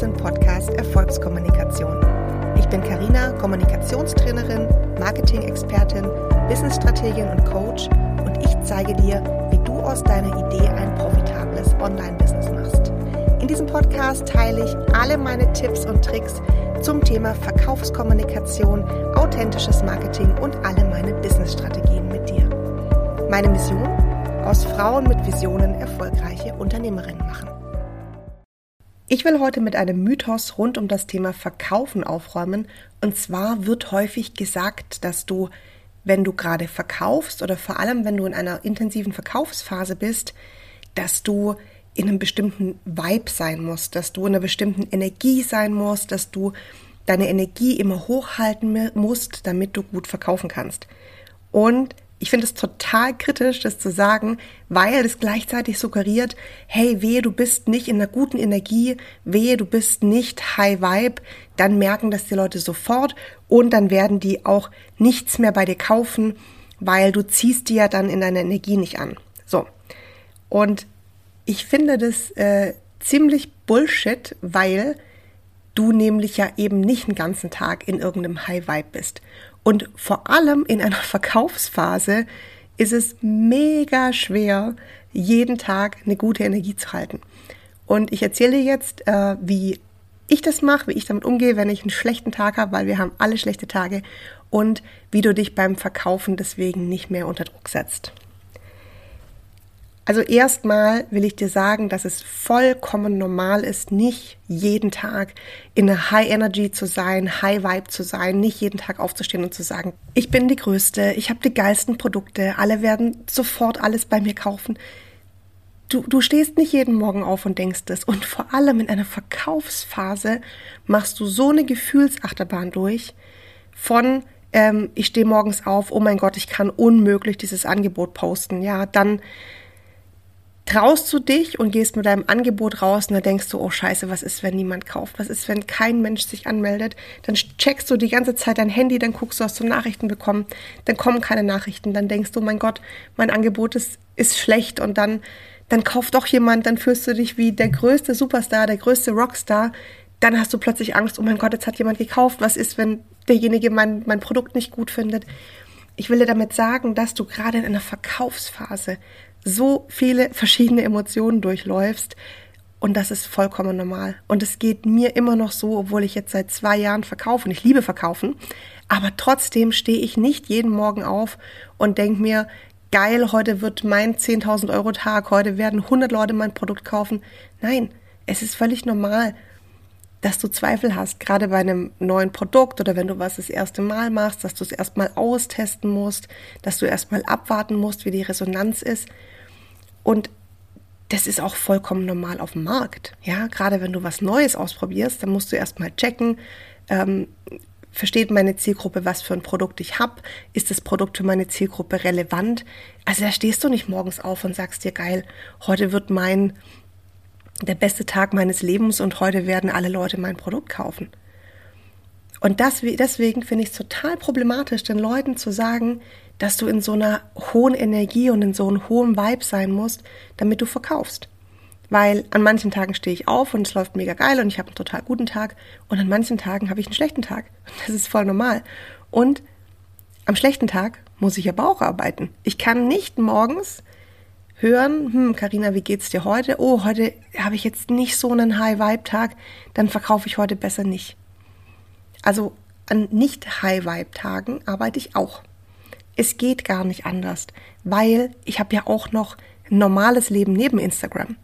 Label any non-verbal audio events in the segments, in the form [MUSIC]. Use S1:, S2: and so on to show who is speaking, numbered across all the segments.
S1: den Podcast Erfolgskommunikation. Ich bin Karina, Kommunikationstrainerin, Marketing-Expertin, Business-Strategin und Coach und ich zeige dir, wie du aus deiner Idee ein profitables Online-Business machst. In diesem Podcast teile ich alle meine Tipps und Tricks zum Thema Verkaufskommunikation, authentisches Marketing und alle meine Business-Strategien mit dir. Meine Mission? Aus Frauen mit Visionen erfolgreiche Unternehmerinnen machen. Ich will heute mit einem Mythos rund um das Thema Verkaufen aufräumen. Und zwar wird häufig gesagt, dass du, wenn du gerade verkaufst oder vor allem, wenn du in einer intensiven Verkaufsphase bist, dass du in einem bestimmten Vibe sein musst, dass du in einer bestimmten Energie sein musst, dass du deine Energie immer hochhalten musst, damit du gut verkaufen kannst. Und ich finde es total kritisch, das zu sagen, weil es gleichzeitig suggeriert, hey, wehe, du bist nicht in einer guten Energie, wehe, du bist nicht High Vibe, dann merken das die Leute sofort und dann werden die auch nichts mehr bei dir kaufen, weil du ziehst die ja dann in deiner Energie nicht an. So. Und ich finde das äh, ziemlich Bullshit, weil du nämlich ja eben nicht den ganzen Tag in irgendeinem High Vibe bist. Und vor allem in einer [LAUGHS] Verkaufsphase ist es mega schwer, jeden Tag eine gute Energie zu halten. Und ich erzähle dir jetzt, äh, wie ich das mache, wie ich damit umgehe, wenn ich einen schlechten Tag habe, weil wir haben alle schlechte Tage und wie du dich beim Verkaufen deswegen nicht mehr unter Druck setzt. Also erstmal will ich dir sagen, dass es vollkommen normal ist, nicht jeden Tag in einer High Energy zu sein, High Vibe zu sein, nicht jeden Tag aufzustehen und zu sagen, ich bin die Größte, ich habe die geilsten Produkte, alle werden sofort alles bei mir kaufen. Du, du stehst nicht jeden Morgen auf und denkst das. Und vor allem in einer Verkaufsphase machst du so eine Gefühlsachterbahn durch von ähm, ich stehe morgens auf, oh mein Gott, ich kann unmöglich dieses Angebot posten. Ja, dann traust du dich und gehst mit deinem Angebot raus und dann denkst du, oh scheiße, was ist, wenn niemand kauft? Was ist, wenn kein Mensch sich anmeldet? Dann checkst du die ganze Zeit dein Handy, dann guckst du, hast du Nachrichten bekommen, dann kommen keine Nachrichten, dann denkst du, mein Gott, mein Angebot ist, ist schlecht und dann, dann kauft doch jemand, dann fühlst du dich wie der größte Superstar, der größte Rockstar, dann hast du plötzlich Angst, oh mein Gott, jetzt hat jemand gekauft, was ist, wenn derjenige mein, mein Produkt nicht gut findet? Ich will dir damit sagen, dass du gerade in einer Verkaufsphase so viele verschiedene Emotionen durchläufst. Und das ist vollkommen normal. Und es geht mir immer noch so, obwohl ich jetzt seit zwei Jahren verkaufe und ich liebe verkaufen. Aber trotzdem stehe ich nicht jeden Morgen auf und denke mir, geil, heute wird mein 10.000 Euro Tag, heute werden 100 Leute mein Produkt kaufen. Nein, es ist völlig normal dass du Zweifel hast, gerade bei einem neuen Produkt oder wenn du was das erste Mal machst, dass du es erstmal austesten musst, dass du erstmal abwarten musst, wie die Resonanz ist. Und das ist auch vollkommen normal auf dem Markt. Ja, gerade wenn du was Neues ausprobierst, dann musst du erstmal checken, ähm, versteht meine Zielgruppe, was für ein Produkt ich habe? Ist das Produkt für meine Zielgruppe relevant? Also da stehst du nicht morgens auf und sagst dir, geil, heute wird mein der beste Tag meines Lebens und heute werden alle Leute mein Produkt kaufen. Und das, deswegen finde ich es total problematisch, den Leuten zu sagen, dass du in so einer hohen Energie und in so einem hohen Vibe sein musst, damit du verkaufst. Weil an manchen Tagen stehe ich auf und es läuft mega geil und ich habe einen total guten Tag und an manchen Tagen habe ich einen schlechten Tag. [LAUGHS] Das ist voll normal. Und am schlechten Tag muss ich aber auch arbeiten. Ich kann nicht morgens hören, hm, Carina, wie geht's dir heute? Oh, heute habe ich jetzt nicht so einen High-Vibe-Tag, dann verkaufe ich heute besser nicht. Also an nicht High-Vibe-Tagen arbeite ich auch. Es geht gar nicht anders, weil ich habe ja auch noch ein normales Leben neben Instagram.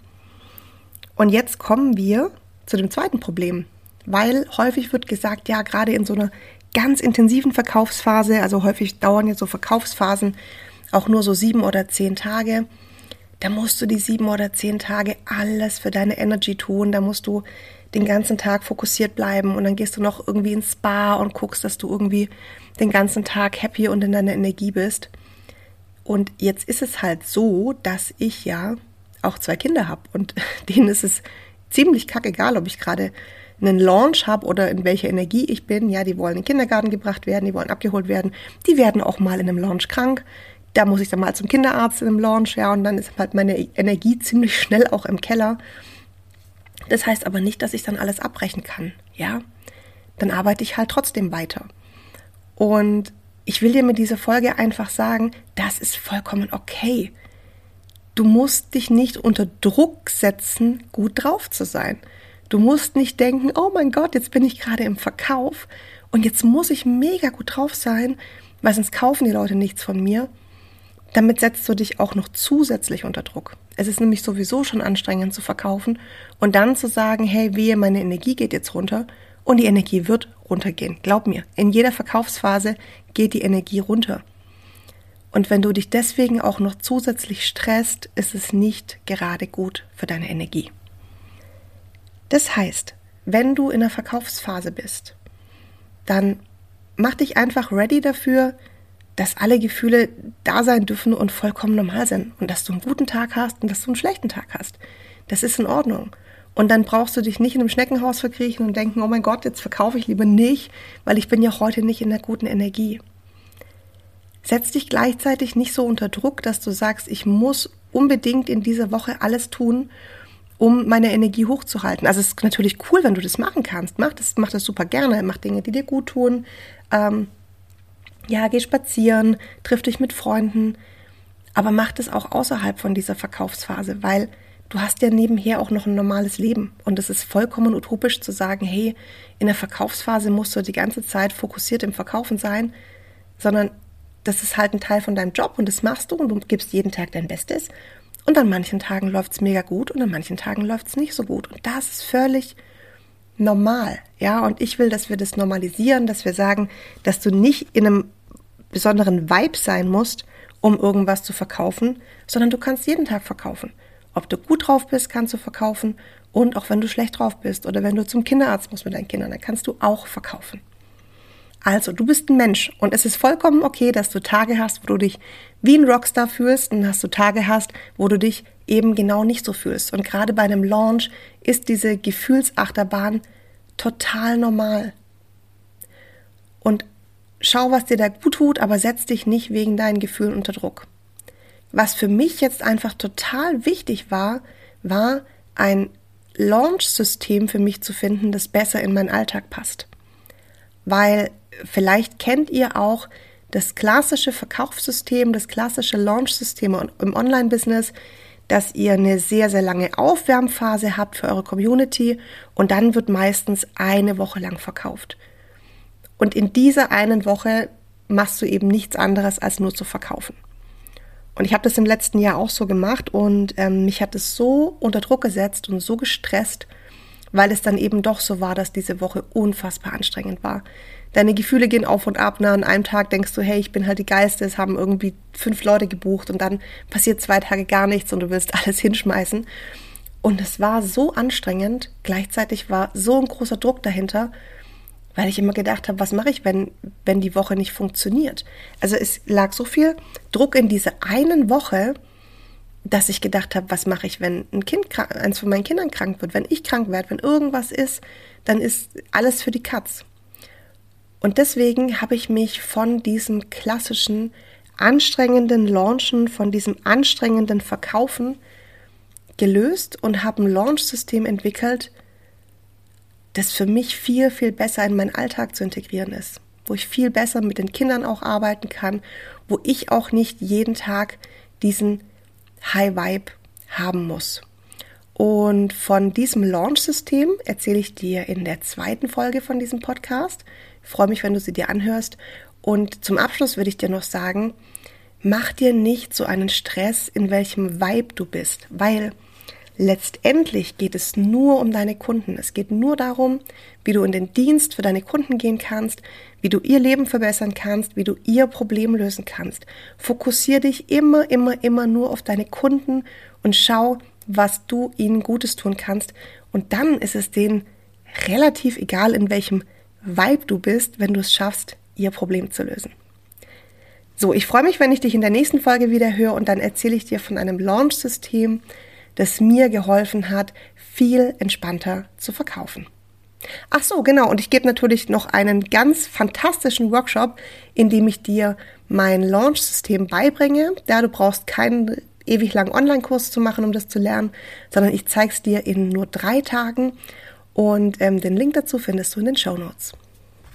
S1: Und jetzt kommen wir zu dem zweiten Problem, weil häufig wird gesagt, ja, gerade in so einer ganz intensiven Verkaufsphase, also häufig dauern jetzt so Verkaufsphasen auch nur so sieben oder zehn Tage, da musst du die sieben oder zehn Tage alles für deine Energy tun. Da musst du den ganzen Tag fokussiert bleiben und dann gehst du noch irgendwie ins Spa und guckst, dass du irgendwie den ganzen Tag happy und in deiner Energie bist. Und jetzt ist es halt so, dass ich ja auch zwei Kinder habe und [LAUGHS] denen ist es ziemlich kackegal, ob ich gerade einen Launch habe oder in welcher Energie ich bin. Ja, die wollen in den Kindergarten gebracht werden, die wollen abgeholt werden, die werden auch mal in einem Launch krank da muss ich dann mal zum Kinderarzt in einem Launch, ja, und dann ist halt meine Energie ziemlich schnell auch im Keller. Das heißt aber nicht, dass ich dann alles abbrechen kann, ja? Dann arbeite ich halt trotzdem weiter. Und ich will dir mit dieser Folge einfach sagen, das ist vollkommen okay. Du musst dich nicht unter Druck setzen, gut drauf zu sein. Du musst nicht denken, oh mein Gott, jetzt bin ich gerade im Verkauf und jetzt muss ich mega gut drauf sein, weil sonst kaufen die Leute nichts von mir. Damit setzt du dich auch noch zusätzlich unter Druck. Es ist nämlich sowieso schon anstrengend zu verkaufen und dann zu sagen, hey, wehe, meine Energie geht jetzt runter und die Energie wird runtergehen. Glaub mir, in jeder Verkaufsphase geht die Energie runter. Und wenn du dich deswegen auch noch zusätzlich stresst, ist es nicht gerade gut für deine Energie. Das heißt, wenn du in der Verkaufsphase bist, dann mach dich einfach ready dafür, dass alle Gefühle da sein dürfen und vollkommen normal sind und dass du einen guten Tag hast und dass du einen schlechten Tag hast. Das ist in Ordnung. Und dann brauchst du dich nicht in einem Schneckenhaus verkriechen und denken, oh mein Gott, jetzt verkaufe ich lieber nicht, weil ich bin ja heute nicht in der guten Energie. Setz dich gleichzeitig nicht so unter Druck, dass du sagst, ich muss unbedingt in dieser Woche alles tun, um meine Energie hochzuhalten. Also es ist natürlich cool, wenn du das machen kannst. Mach das, mach das super gerne. Mach Dinge, die dir gut tun. Ähm, ja, geh spazieren, triff dich mit Freunden. Aber mach das auch außerhalb von dieser Verkaufsphase, weil du hast ja nebenher auch noch ein normales Leben. Und es ist vollkommen utopisch zu sagen, hey, in der Verkaufsphase musst du die ganze Zeit fokussiert im Verkaufen sein, sondern das ist halt ein Teil von deinem Job und das machst du und du gibst jeden Tag dein Bestes. Und an manchen Tagen läuft es mega gut und an manchen Tagen läuft es nicht so gut. Und das ist völlig normal. Ja, und ich will, dass wir das normalisieren, dass wir sagen, dass du nicht in einem besonderen Vibe sein musst, um irgendwas zu verkaufen, sondern du kannst jeden Tag verkaufen. Ob du gut drauf bist, kannst du verkaufen. Und auch wenn du schlecht drauf bist oder wenn du zum Kinderarzt musst mit deinen Kindern, dann kannst du auch verkaufen. Also, du bist ein Mensch und es ist vollkommen okay, dass du Tage hast, wo du dich wie ein Rockstar fühlst und dass du Tage hast, wo du dich eben genau nicht so fühlst. Und gerade bei einem Launch ist diese Gefühlsachterbahn total normal. Und schau, was dir da gut tut, aber setz dich nicht wegen deinen Gefühlen unter Druck. Was für mich jetzt einfach total wichtig war, war ein Launch-System für mich zu finden, das besser in meinen Alltag passt. Weil vielleicht kennt ihr auch das klassische Verkaufssystem, das klassische Launch-System im Online-Business, dass ihr eine sehr, sehr lange Aufwärmphase habt für eure Community und dann wird meistens eine Woche lang verkauft. Und in dieser einen Woche machst du eben nichts anderes, als nur zu verkaufen. Und ich habe das im letzten Jahr auch so gemacht und ähm, mich hat es so unter Druck gesetzt und so gestresst, weil es dann eben doch so war, dass diese Woche unfassbar anstrengend war. Deine Gefühle gehen auf und ab. Na, an einem Tag denkst du, hey, ich bin halt die Geiste, es haben irgendwie fünf Leute gebucht und dann passiert zwei Tage gar nichts und du willst [LAUGHS] alles hinschmeißen. Und es war so anstrengend. Gleichzeitig war so ein großer Druck dahinter, weil ich immer gedacht habe, was mache ich, wenn, wenn die Woche nicht funktioniert? Also es lag so viel Druck in dieser einen Woche, dass ich gedacht habe, was mache ich, wenn ein Kind, eins von meinen Kindern krank wird, wenn ich krank werde, wenn irgendwas ist, dann ist alles für die Katz. Und deswegen habe ich mich von diesem klassischen anstrengenden Launchen, von diesem anstrengenden Verkaufen gelöst und habe ein Launch-System entwickelt, das für mich viel, viel besser in meinen Alltag zu integrieren ist, wo ich viel besser mit den Kindern auch arbeiten kann, wo ich auch nicht jeden Tag diesen High Vibe haben muss. Und von diesem Launch-System erzähle ich dir in der zweiten Folge von diesem Podcast. Ich freue mich, wenn du sie dir anhörst. Und zum Abschluss würde ich dir noch sagen, mach dir nicht so einen Stress, in welchem Vibe du bist, weil letztendlich geht es nur um deine Kunden. Es geht nur darum, wie du in den Dienst für deine Kunden gehen kannst, wie du ihr Leben verbessern kannst, wie du ihr Problem lösen kannst. Fokussiere dich immer, immer, immer nur auf deine Kunden und schau, was du ihnen Gutes tun kannst. Und dann ist es denen relativ egal, in welchem Vibe du bist, wenn du es schaffst, ihr Problem zu lösen. So, ich freue mich, wenn ich dich in der nächsten Folge wieder höre und dann erzähle ich dir von einem Launch-System, das mir geholfen hat, viel entspannter zu verkaufen. Ach so, genau. Und ich gebe natürlich noch einen ganz fantastischen Workshop, in dem ich dir mein Launch-System beibringe. Ja, du brauchst keinen ewig langen Online-Kurs zu machen, um das zu lernen, sondern ich zeige es dir in nur drei Tagen und ähm, den Link dazu findest du in den Show Notes.